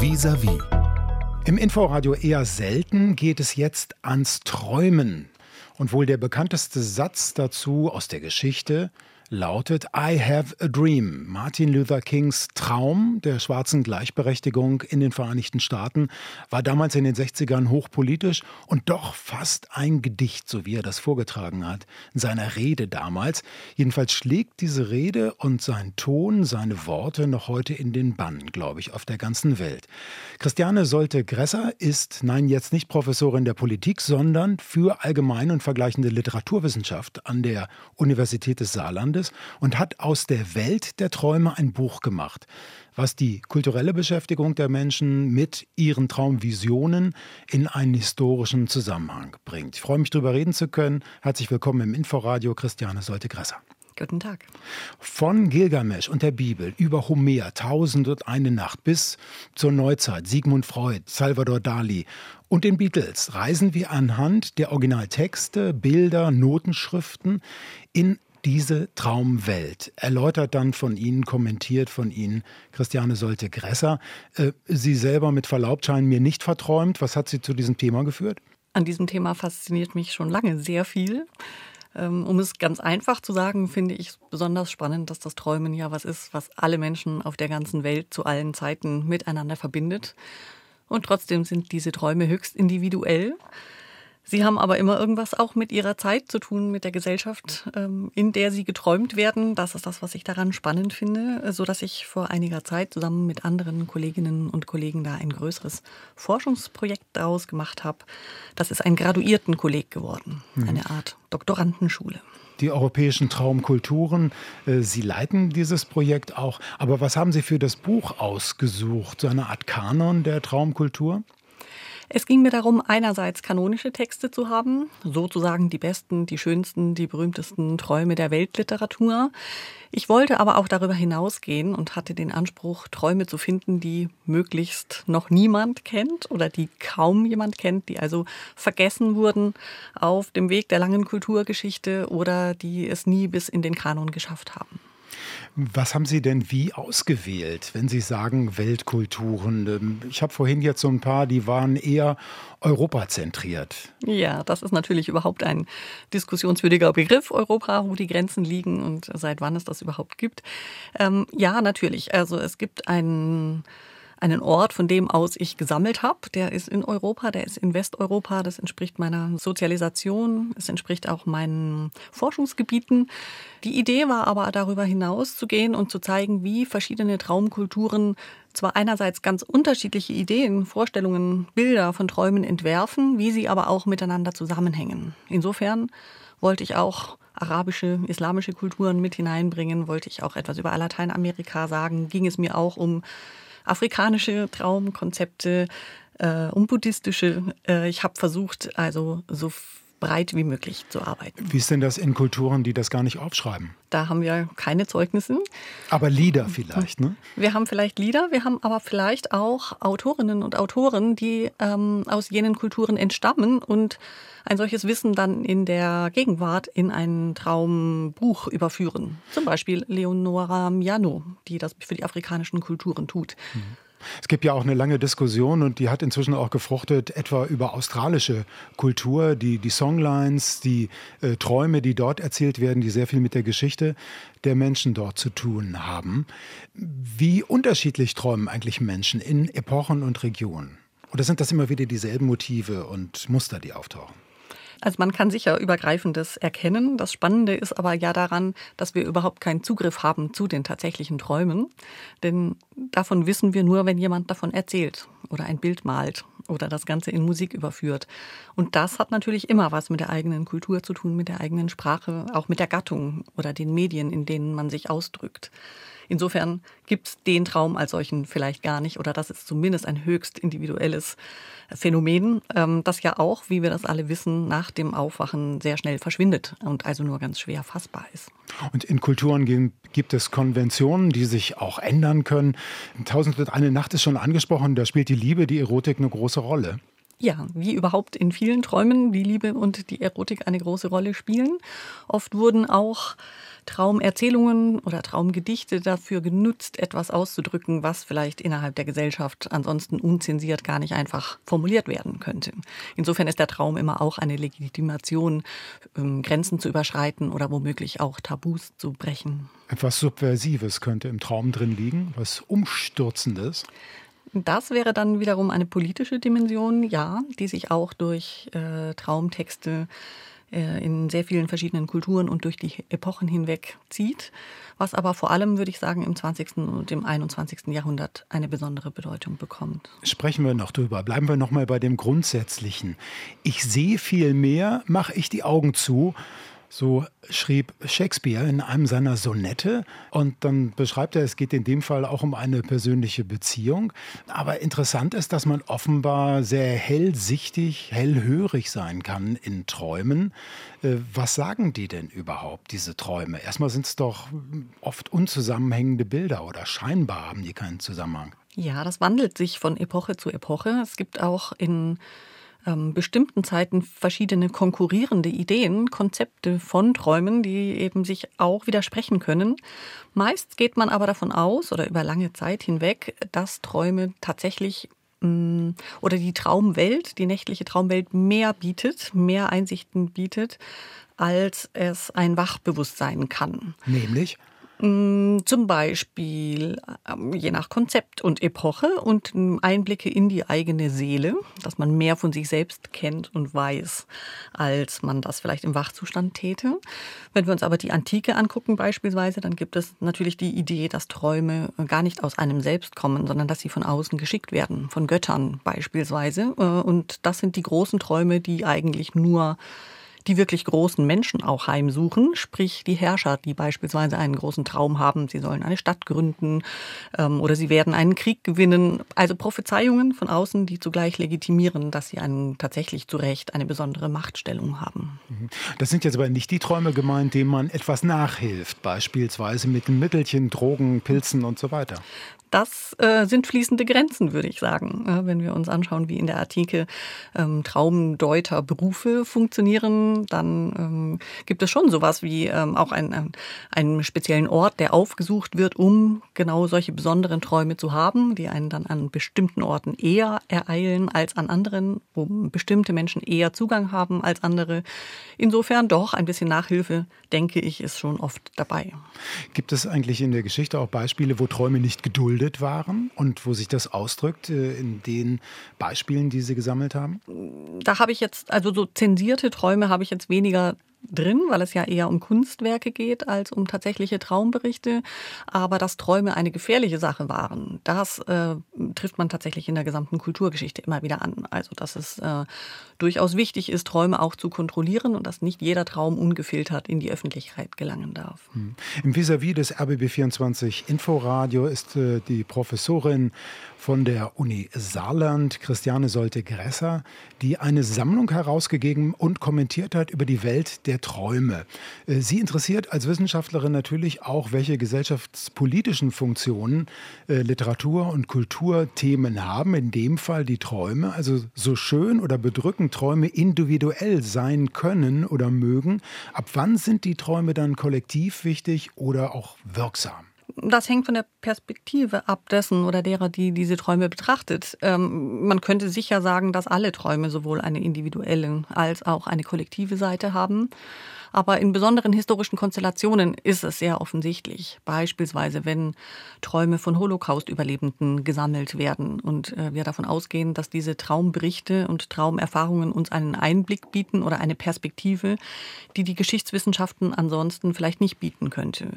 Vis-à-vis. Im Inforadio eher selten geht es jetzt ans Träumen. Und wohl der bekannteste Satz dazu aus der Geschichte lautet I Have a Dream. Martin Luther Kings Traum der schwarzen Gleichberechtigung in den Vereinigten Staaten war damals in den 60ern hochpolitisch und doch fast ein Gedicht, so wie er das vorgetragen hat, in seiner Rede damals. Jedenfalls schlägt diese Rede und sein Ton, seine Worte noch heute in den Bann, glaube ich, auf der ganzen Welt. Christiane Solte-Gresser ist, nein, jetzt nicht Professorin der Politik, sondern für allgemeine und vergleichende Literaturwissenschaft an der Universität des Saarlandes Landes und hat aus der Welt der Träume ein Buch gemacht, was die kulturelle Beschäftigung der Menschen mit ihren Traumvisionen in einen historischen Zusammenhang bringt. Ich freue mich, darüber reden zu können. Herzlich willkommen im Inforadio, Christiane Solte-Gresser. Guten Tag. Von Gilgamesch und der Bibel über Homer, Tausend und eine Nacht bis zur Neuzeit, Sigmund Freud, Salvador Dali und den Beatles reisen wir anhand der Originaltexte, Bilder, Notenschriften in diese Traumwelt. Erläutert dann von Ihnen, kommentiert von Ihnen Christiane Solte-Gresser. Äh, Sie selber mit Verlaub scheinen mir nicht verträumt. Was hat Sie zu diesem Thema geführt? An diesem Thema fasziniert mich schon lange sehr viel. Ähm, um es ganz einfach zu sagen, finde ich es besonders spannend, dass das Träumen ja was ist, was alle Menschen auf der ganzen Welt zu allen Zeiten miteinander verbindet. Und trotzdem sind diese Träume höchst individuell. Sie haben aber immer irgendwas auch mit ihrer Zeit zu tun, mit der Gesellschaft, ähm, in der sie geträumt werden. Das ist das, was ich daran spannend finde, so dass ich vor einiger Zeit zusammen mit anderen Kolleginnen und Kollegen da ein größeres Forschungsprojekt daraus gemacht habe. Das ist ein Graduiertenkolleg geworden, mhm. eine Art Doktorandenschule die europäischen Traumkulturen. Äh, sie leiten dieses Projekt auch. Aber was haben Sie für das Buch ausgesucht? So eine Art Kanon der Traumkultur? Es ging mir darum, einerseits kanonische Texte zu haben, sozusagen die besten, die schönsten, die berühmtesten Träume der Weltliteratur. Ich wollte aber auch darüber hinausgehen und hatte den Anspruch, Träume zu finden, die möglichst noch niemand kennt oder die kaum jemand kennt, die also vergessen wurden auf dem Weg der langen Kulturgeschichte oder die es nie bis in den Kanon geschafft haben. Was haben Sie denn wie ausgewählt, wenn Sie sagen Weltkulturen? Ähm, ich habe vorhin jetzt so ein paar, die waren eher europazentriert. Ja, das ist natürlich überhaupt ein diskussionswürdiger Begriff, Europa, wo die Grenzen liegen und seit wann es das überhaupt gibt. Ähm, ja, natürlich. Also es gibt einen einen Ort, von dem aus ich gesammelt habe. Der ist in Europa, der ist in Westeuropa. Das entspricht meiner Sozialisation. Es entspricht auch meinen Forschungsgebieten. Die Idee war aber darüber hinaus zu gehen und zu zeigen, wie verschiedene Traumkulturen zwar einerseits ganz unterschiedliche Ideen, Vorstellungen, Bilder von Träumen entwerfen, wie sie aber auch miteinander zusammenhängen. Insofern wollte ich auch arabische, islamische Kulturen mit hineinbringen, wollte ich auch etwas über Lateinamerika sagen, ging es mir auch um afrikanische Traumkonzepte, äh, um buddhistische. Äh, ich habe versucht, also so breit wie möglich zu arbeiten. Wie ist denn das in Kulturen, die das gar nicht aufschreiben? Da haben wir keine Zeugnisse. Aber Lieder vielleicht, ne? Wir haben vielleicht Lieder, wir haben aber vielleicht auch Autorinnen und Autoren, die ähm, aus jenen Kulturen entstammen und ein solches Wissen dann in der Gegenwart in ein Traumbuch überführen. Zum Beispiel Leonora Miano, die das für die afrikanischen Kulturen tut. Mhm. Es gibt ja auch eine lange Diskussion und die hat inzwischen auch gefruchtet, etwa über australische Kultur, die, die Songlines, die äh, Träume, die dort erzählt werden, die sehr viel mit der Geschichte der Menschen dort zu tun haben. Wie unterschiedlich träumen eigentlich Menschen in Epochen und Regionen? Oder sind das immer wieder dieselben Motive und Muster, die auftauchen? Also man kann sicher Übergreifendes erkennen. Das Spannende ist aber ja daran, dass wir überhaupt keinen Zugriff haben zu den tatsächlichen Träumen. Denn davon wissen wir nur, wenn jemand davon erzählt oder ein Bild malt oder das Ganze in Musik überführt. Und das hat natürlich immer was mit der eigenen Kultur zu tun, mit der eigenen Sprache, auch mit der Gattung oder den Medien, in denen man sich ausdrückt. Insofern gibt es den Traum als solchen vielleicht gar nicht oder das ist zumindest ein höchst individuelles Phänomen, ähm, das ja auch, wie wir das alle wissen, nach dem Aufwachen sehr schnell verschwindet und also nur ganz schwer fassbar ist. Und in Kulturen gibt es Konventionen, die sich auch ändern können. Tausend eine Nacht ist schon angesprochen, da spielt die Liebe, die Erotik eine große Rolle. Ja, wie überhaupt in vielen Träumen die Liebe und die Erotik eine große Rolle spielen. Oft wurden auch Traumerzählungen oder Traumgedichte dafür genutzt, etwas auszudrücken, was vielleicht innerhalb der Gesellschaft ansonsten unzensiert gar nicht einfach formuliert werden könnte. Insofern ist der Traum immer auch eine Legitimation, ähm, Grenzen zu überschreiten oder womöglich auch Tabus zu brechen. Etwas Subversives könnte im Traum drin liegen, was Umstürzendes. Das wäre dann wiederum eine politische Dimension, ja, die sich auch durch äh, Traumtexte äh, in sehr vielen verschiedenen Kulturen und durch die Epochen hinweg zieht, was aber vor allem, würde ich sagen, im 20. und im 21. Jahrhundert eine besondere Bedeutung bekommt. Sprechen wir noch drüber. Bleiben wir noch mal bei dem Grundsätzlichen. Ich sehe viel mehr, mache ich die Augen zu, so schrieb Shakespeare in einem seiner Sonette. Und dann beschreibt er, es geht in dem Fall auch um eine persönliche Beziehung. Aber interessant ist, dass man offenbar sehr hellsichtig, hellhörig sein kann in Träumen. Äh, was sagen die denn überhaupt, diese Träume? Erstmal sind es doch oft unzusammenhängende Bilder oder scheinbar haben die keinen Zusammenhang. Ja, das wandelt sich von Epoche zu Epoche. Es gibt auch in ähm, bestimmten Zeiten verschiedene konkurrierende Ideen, Konzepte von Träumen, die eben sich auch widersprechen können. Meist geht man aber davon aus oder über lange Zeit hinweg, dass Träume tatsächlich mm, oder die Traumwelt, die nächtliche Traumwelt mehr bietet, mehr Einsichten bietet, als es ein Wachbewusstsein kann. Nämlich? Mm, zum Beispiel ähm, je nach Konzept und Epoche und Einblicke in die eigene Seele, dass man mehr von sich selbst kennt und weiß, als man das vielleicht im Wachzustand täte. Wenn wir uns aber die Antike angucken beispielsweise, dann gibt es natürlich die Idee, dass Träume gar nicht aus einem selbst kommen, sondern dass sie von außen geschickt werden, von Göttern beispielsweise. Äh, und das sind die großen Träume, die eigentlich nur die wirklich großen Menschen auch heimsuchen, sprich die Herrscher, die beispielsweise einen großen Traum haben, sie sollen eine Stadt gründen ähm, oder sie werden einen Krieg gewinnen. Also Prophezeiungen von außen, die zugleich legitimieren, dass sie einen tatsächlich zu Recht eine besondere Machtstellung haben. Mhm. Das sind jetzt aber nicht die Träume gemeint, denen man etwas nachhilft, beispielsweise mit Mittelchen, Drogen, Pilzen und so weiter das äh, sind fließende Grenzen, würde ich sagen. Äh, wenn wir uns anschauen, wie in der Artikel ähm, Traumdeuter Berufe dann ähm, gibt es schon sowas wie ähm, auch ein, ein, einen speziellen Ort, der aufgesucht wird, um genau solche besonderen Träume zu haben, die einen dann an bestimmten Orten eher ereilen als an anderen, wo bestimmte Menschen eher Zugang haben als andere. Insofern doch ein bisschen Nachhilfe, denke ich, ist schon oft dabei. Gibt es eigentlich in der Geschichte auch Beispiele, wo Träume nicht geduldet waren und wo sich das ausdrückt äh, in den Beispielen, die Sie gesammelt haben? Da habe ich jetzt, also so zensierte Träume habe ich jetzt weniger drin, weil es ja eher um Kunstwerke geht als um tatsächliche Traumberichte. Aber dass Träume eine gefährliche Sache waren, das äh, trifft man tatsächlich in der gesamten Kulturgeschichte immer wieder an. Also dass es äh, durchaus wichtig ist, Träume auch zu kontrollieren und dass nicht jeder Traum ungefiltert in die Öffentlichkeit gelangen darf. Hm. Im Vis-à-vis -vis des RBB24 Inforadio ist äh, die Professorin von der Uni Saarland, Christiane Solte-Gresser, die eine Sammlung herausgegeben und kommentiert hat über die Welt der Träume. Äh, sie interessiert als Wissenschaftlerin natürlich auch, welche gesellschaftspolitischen Funktionen äh, Literatur- und Kulturthemen haben, in dem Fall die Träume. Also so schön oder bedrückend Träume individuell sein können oder mögen. Ab wann sind die Träume dann kollektiv wichtig oder auch wirksam? Das hängt von der Perspektive ab dessen oder derer, die diese Träume betrachtet. Ähm, man könnte sicher sagen, dass alle Träume sowohl eine individuelle als auch eine kollektive Seite haben. Aber in besonderen historischen Konstellationen ist es sehr offensichtlich. Beispielsweise, wenn Träume von Holocaust-Überlebenden gesammelt werden und äh, wir davon ausgehen, dass diese Traumberichte und Traumerfahrungen uns einen Einblick bieten oder eine Perspektive, die die Geschichtswissenschaften ansonsten vielleicht nicht bieten könnte.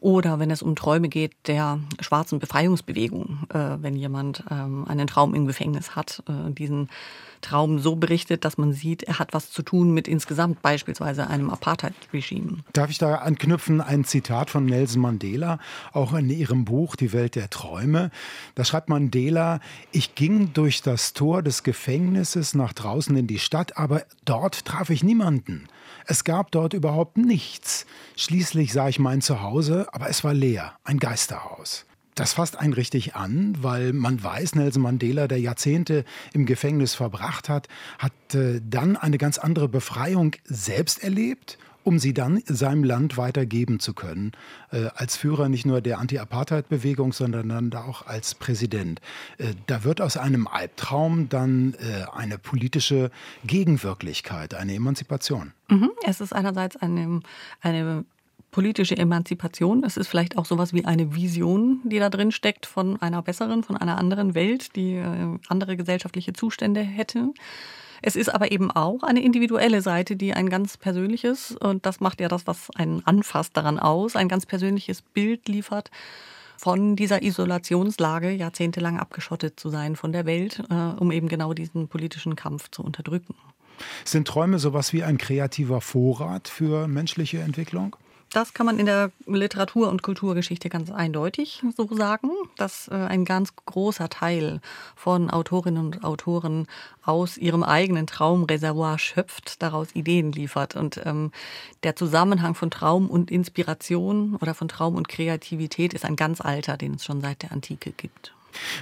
Oder wenn es um Träume geht der schwarzen Befreiungsbewegung, äh, wenn jemand ähm, einen Traum im Gefängnis hat, äh, diesen Traum so berichtet, dass man sieht, er hat was zu tun mit insgesamt beispielsweise einem Apartheid-Regime. Darf ich da anknüpfen? Ein Zitat von Nelson Mandela, auch in ihrem Buch Die Welt der Träume. Da schreibt Mandela, ich ging durch das Tor des Gefängnisses nach draußen in die Stadt, aber dort traf ich niemanden. Es gab dort überhaupt nichts. Schließlich sah ich mein Zuhause, aber es war leer, ein Geisterhaus. Das fasst einen richtig an, weil man weiß, Nelson Mandela, der Jahrzehnte im Gefängnis verbracht hat, hat äh, dann eine ganz andere Befreiung selbst erlebt um sie dann seinem Land weitergeben zu können. Äh, als Führer nicht nur der Anti-Apartheid-Bewegung, sondern dann auch als Präsident. Äh, da wird aus einem Albtraum dann eine politische Gegenwirklichkeit, eine Emanzipation. Mhm. Es ist einerseits eine, eine politische Emanzipation. Es ist vielleicht auch sowas wie eine Vision, die da drin steckt von einer besseren, von einer anderen Welt, die äh, andere gesellschaftliche Zustände hätte. Es ist aber eben auch eine individuelle Seite, die ein ganz persönliches, und das macht ja das, was einen anfasst daran aus, ein ganz persönliches Bild liefert von dieser Isolationslage, jahrzehntelang abgeschottet zu sein von der Welt, äh, um eben genau diesen politischen Kampf zu unterdrücken. Sind Träume sowas wie ein kreativer Vorrat für menschliche Entwicklung? Das kann man in der Literatur- und Kulturgeschichte ganz eindeutig so sagen, dass äh, ein ganz großer Teil von Autorinnen und Autoren aus ihrem eigenen Traumreservoir schöpft, daraus Ideen liefert. Und ähm, der Zusammenhang von Traum und Inspiration oder von Traum und Kreativität ist ein ganz alter, den es schon seit der Antike gibt.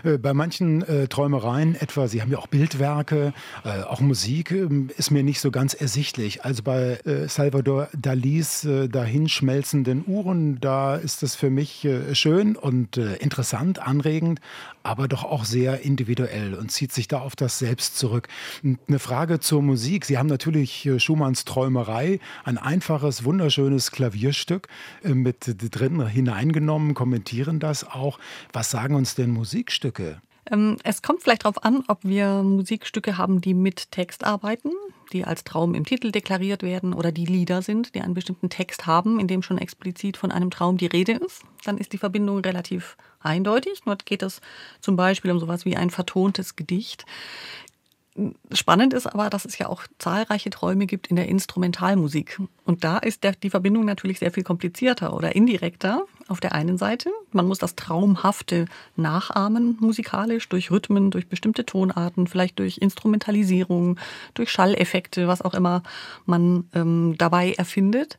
Äh, bei manchen äh, Träumereien, etwa, Sie haben ja auch Bildwerke, äh, auch Musik, äh, ist mir nicht so ganz ersichtlich. Also bei äh, Salvador Dalis äh, dahinschmelzenden Uhren, da ist das für mich schön und interessant, anregend, aber doch auch sehr individuell und zieht sich da auf das Selbst zurück. Eine Frage zur Musik. Sie haben natürlich Schumanns Träumerei, ein einfaches, wunderschönes Klavierstück mit drin hineingenommen, kommentieren das auch. Was sagen uns denn Musik? Musikstücke? Ähm, es kommt vielleicht darauf an, ob wir Musikstücke haben, die mit Text arbeiten, die als Traum im Titel deklariert werden oder die Lieder sind, die einen bestimmten Text haben, in dem schon explizit von einem Traum die Rede ist. Dann ist die Verbindung relativ eindeutig. Dort geht es zum Beispiel um sowas wie ein vertontes Gedicht. Spannend ist aber, dass es ja auch zahlreiche Träume gibt in der Instrumentalmusik. Und da ist der, die Verbindung natürlich sehr viel komplizierter oder indirekter auf der einen Seite. Man muss das Traumhafte nachahmen musikalisch durch Rhythmen, durch bestimmte Tonarten, vielleicht durch Instrumentalisierung, durch Schalleffekte, was auch immer man ähm, dabei erfindet.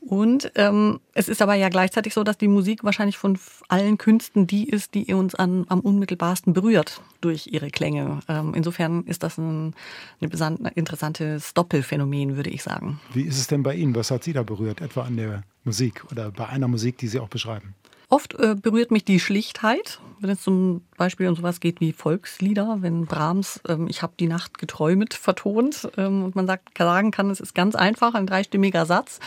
Und ähm, es ist aber ja gleichzeitig so, dass die Musik wahrscheinlich von allen Künsten die ist, die uns an, am unmittelbarsten berührt durch ihre Klänge. Ähm, insofern ist das ein, ein interessantes Doppelphänomen, würde ich sagen. Wie ist es denn bei Ihnen? Was hat Sie da berührt, etwa an der Musik oder bei einer Musik, die Sie auch beschreiben? Oft äh, berührt mich die Schlichtheit, wenn es zum Beispiel um sowas geht wie Volkslieder, wenn Brahms ähm, Ich habe die Nacht geträumet vertont ähm, und man sagt, sagen kann, es ist ganz einfach, ein dreistimmiger Satz,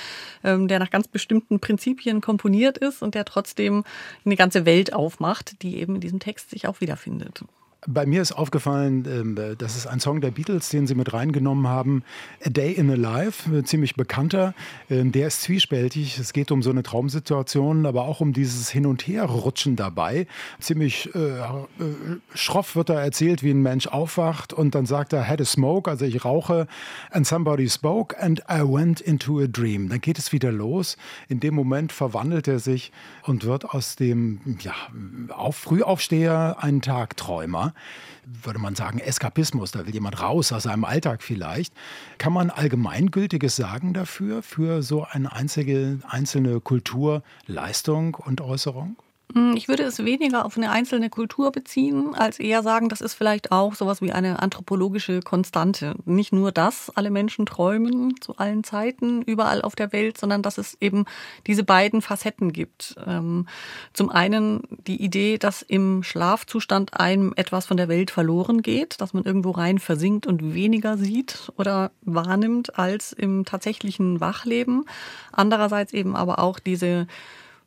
ähm, der nach ganz bestimmten Prinzipien komponiert ist und der trotzdem eine ganze Welt aufmacht, die eben in diesem Text sich auch wiederfindet. Bei mir ist aufgefallen, ähm, das ist ein Song der Beatles, den sie mit reingenommen haben. A Day in a Life, ziemlich bekannter. Ähm, der ist zwiespältig. Es geht um so eine Traumsituation, aber auch um dieses Hin- und Herrutschen dabei. Ziemlich äh, äh, schroff wird da erzählt, wie ein Mensch aufwacht und dann sagt er, had a smoke, also ich rauche, and somebody spoke and I went into a dream. Dann geht es wieder los. In dem Moment verwandelt er sich und wird aus dem ja, auf Frühaufsteher ein Tagträumer würde man sagen, Eskapismus. Da will jemand raus aus seinem Alltag vielleicht. Kann man Allgemeingültiges sagen dafür, für so eine einzige, einzelne Kulturleistung und Äußerung? Hm, ich würde es weniger auf eine einzelne Kultur beziehen, als eher sagen, das ist vielleicht auch sowas wie eine anthropologische Konstante. Nicht nur, dass alle Menschen träumen zu allen Zeiten, überall auf der Welt, sondern dass es eben diese beiden Facetten gibt. Ähm, zum einen die Idee, dass im Schlafzustand einem etwas von der Welt verloren geht, dass man irgendwo rein versinkt und weniger sieht oder wahrnimmt als im tatsächlichen Wachleben. Andererseits eben aber auch diese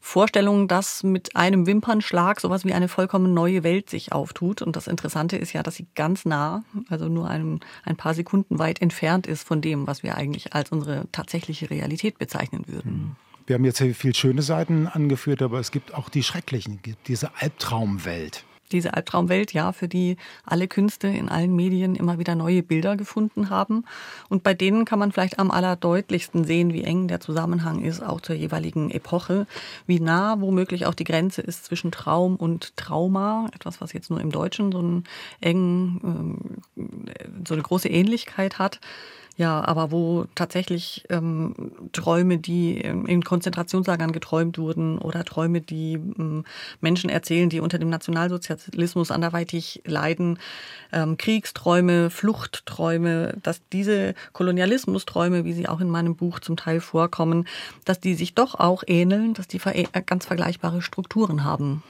Vorstellung, dass mit einem Wimpernschlag sowas wie eine vollkommen neue Welt sich auftut. Und das Interessante ist ja, dass sie ganz nah, also nur ein, ein paar Sekunden weit entfernt ist von dem, was wir eigentlich als unsere tatsächliche Realität bezeichnen würden. Hm. Wir haben jetzt hier viel schöne Seiten angeführt, aber es gibt auch die schrecklichen, diese Albtraumwelt diese Albtraumwelt, ja, für die alle Künste in allen Medien immer wieder neue Bilder gefunden haben. Und bei denen kann man vielleicht am allerdeutlichsten sehen, wie eng der Zusammenhang ist, auch zur jeweiligen Epoche, wie nah womöglich auch die Grenze ist zwischen Traum und Trauma, etwas, was jetzt nur im Deutschen so einen engen, ähm, so eine große Ähnlichkeit hat. Ja, aber wo tatsächlich ähm, Träume, die in Konzentrationslagern geträumt wurden oder Träume, die ähm, Menschen erzählen, die unter dem Nationalsozialismus anderweitig leiden, ähm, Kriegsträume, Fluchtträume, dass diese Kolonialismusträume, wie sie auch in meinem Buch zum Teil vorkommen, dass die sich doch auch ähneln, dass die ganz vergleichbare Strukturen haben.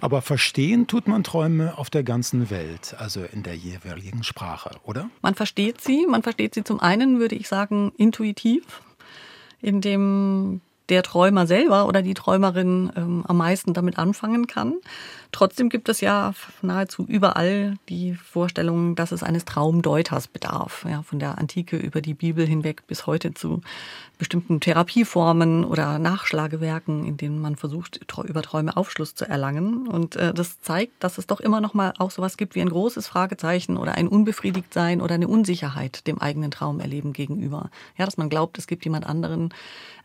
Aber verstehen tut man Träume auf der ganzen Welt, also in der jeweiligen Sprache, oder? Man versteht sie. Man versteht sie zum einen, würde ich sagen, intuitiv, indem der Träumer selber oder die Träumerin ähm, am meisten damit anfangen kann. Trotzdem gibt es ja nahezu überall die Vorstellung, dass es eines Traumdeuters bedarf. Ja, von der Antike über die Bibel hinweg bis heute zu bestimmten Therapieformen oder Nachschlagewerken, in denen man versucht, über Träume Aufschluss zu erlangen. Und äh, das zeigt, dass es doch immer noch mal auch sowas gibt wie ein großes Fragezeichen oder ein Unbefriedigtsein oder eine Unsicherheit dem eigenen Traumerleben gegenüber. Ja, dass man glaubt, es gibt jemand anderen,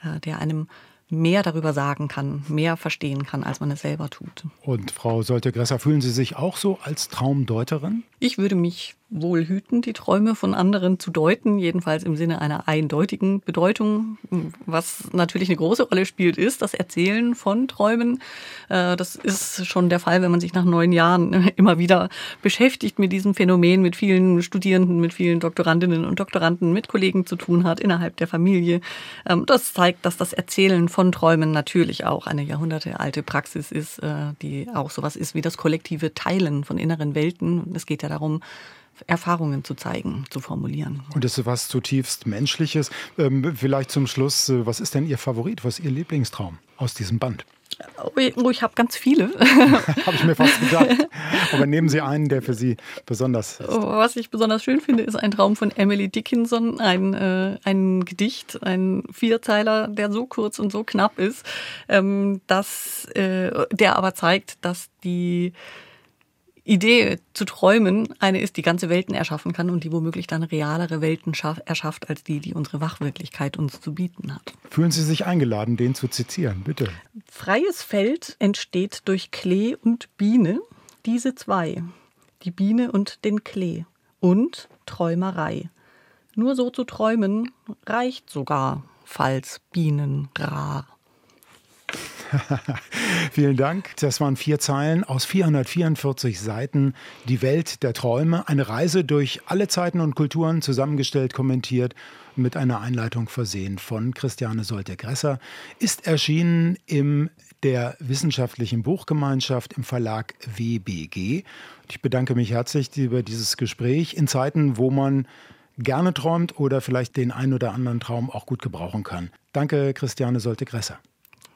äh, der einem mehr darüber sagen kann, mehr verstehen kann, als man es selber tut. Und Frau Solte-Gresser, fühlen Sie sich auch so als Traumdeuterin? Ich würde mich wohl hüten, die Träume von anderen zu deuten, jedenfalls im Sinne einer eindeutigen Bedeutung. Was natürlich eine große Rolle spielt, ist das Erzählen von Träumen. Äh, das ist schon der Fall, wenn man sich nach neun Jahren immer wieder beschäftigt mit diesem Phänomen, mit vielen Studierenden, mit vielen Doktorandinnen und Doktoranden, mit Kollegen zu tun hat innerhalb der Familie. Ähm, das zeigt, dass das Erzählen von Träumen natürlich auch eine jahrhundertealte Praxis ist, äh, die auch sowas ist wie das kollektive Teilen von inneren Welten. Es geht ja darum, Erfahrungen zu zeigen, zu formulieren. Und das ist was zutiefst Menschliches. Ähm, vielleicht zum Schluss, äh, was ist denn Ihr Favorit, was ist Ihr Lieblingstraum aus diesem Band? Oh, ich habe ganz viele. habe ich mir fast gedacht. Aber nehmen Sie einen, der für Sie besonders ist. Was ich besonders schön finde, ist ein Traum von Emily Dickinson, ein, äh, ein Gedicht, ein Vierzeiler, der so kurz und so knapp ist, ähm, dass, äh, der aber zeigt, dass die Idee zu träumen eine ist, die ganze Welten erschaffen kann und die womöglich dann realere Welten erschafft als die, die unsere Wachwirklichkeit uns zu bieten hat. Fühlen Sie sich eingeladen, den zu zitieren, bitte. Freies Feld entsteht durch Klee und Biene, diese zwei, die Biene und den Klee und Träumerei. Nur so zu träumen reicht sogar, falls Bienen rar. Vielen Dank. Das waren vier Zeilen aus 444 Seiten. Die Welt der Träume. Eine Reise durch alle Zeiten und Kulturen zusammengestellt, kommentiert mit einer Einleitung versehen von Christiane Solte-Gresser. Ist erschienen im der Wissenschaftlichen Buchgemeinschaft im Verlag WBG. Ich bedanke mich herzlich über dieses Gespräch in Zeiten, wo man gerne träumt oder vielleicht den einen oder anderen Traum auch gut gebrauchen kann. Danke, Christiane Solte-Gresser.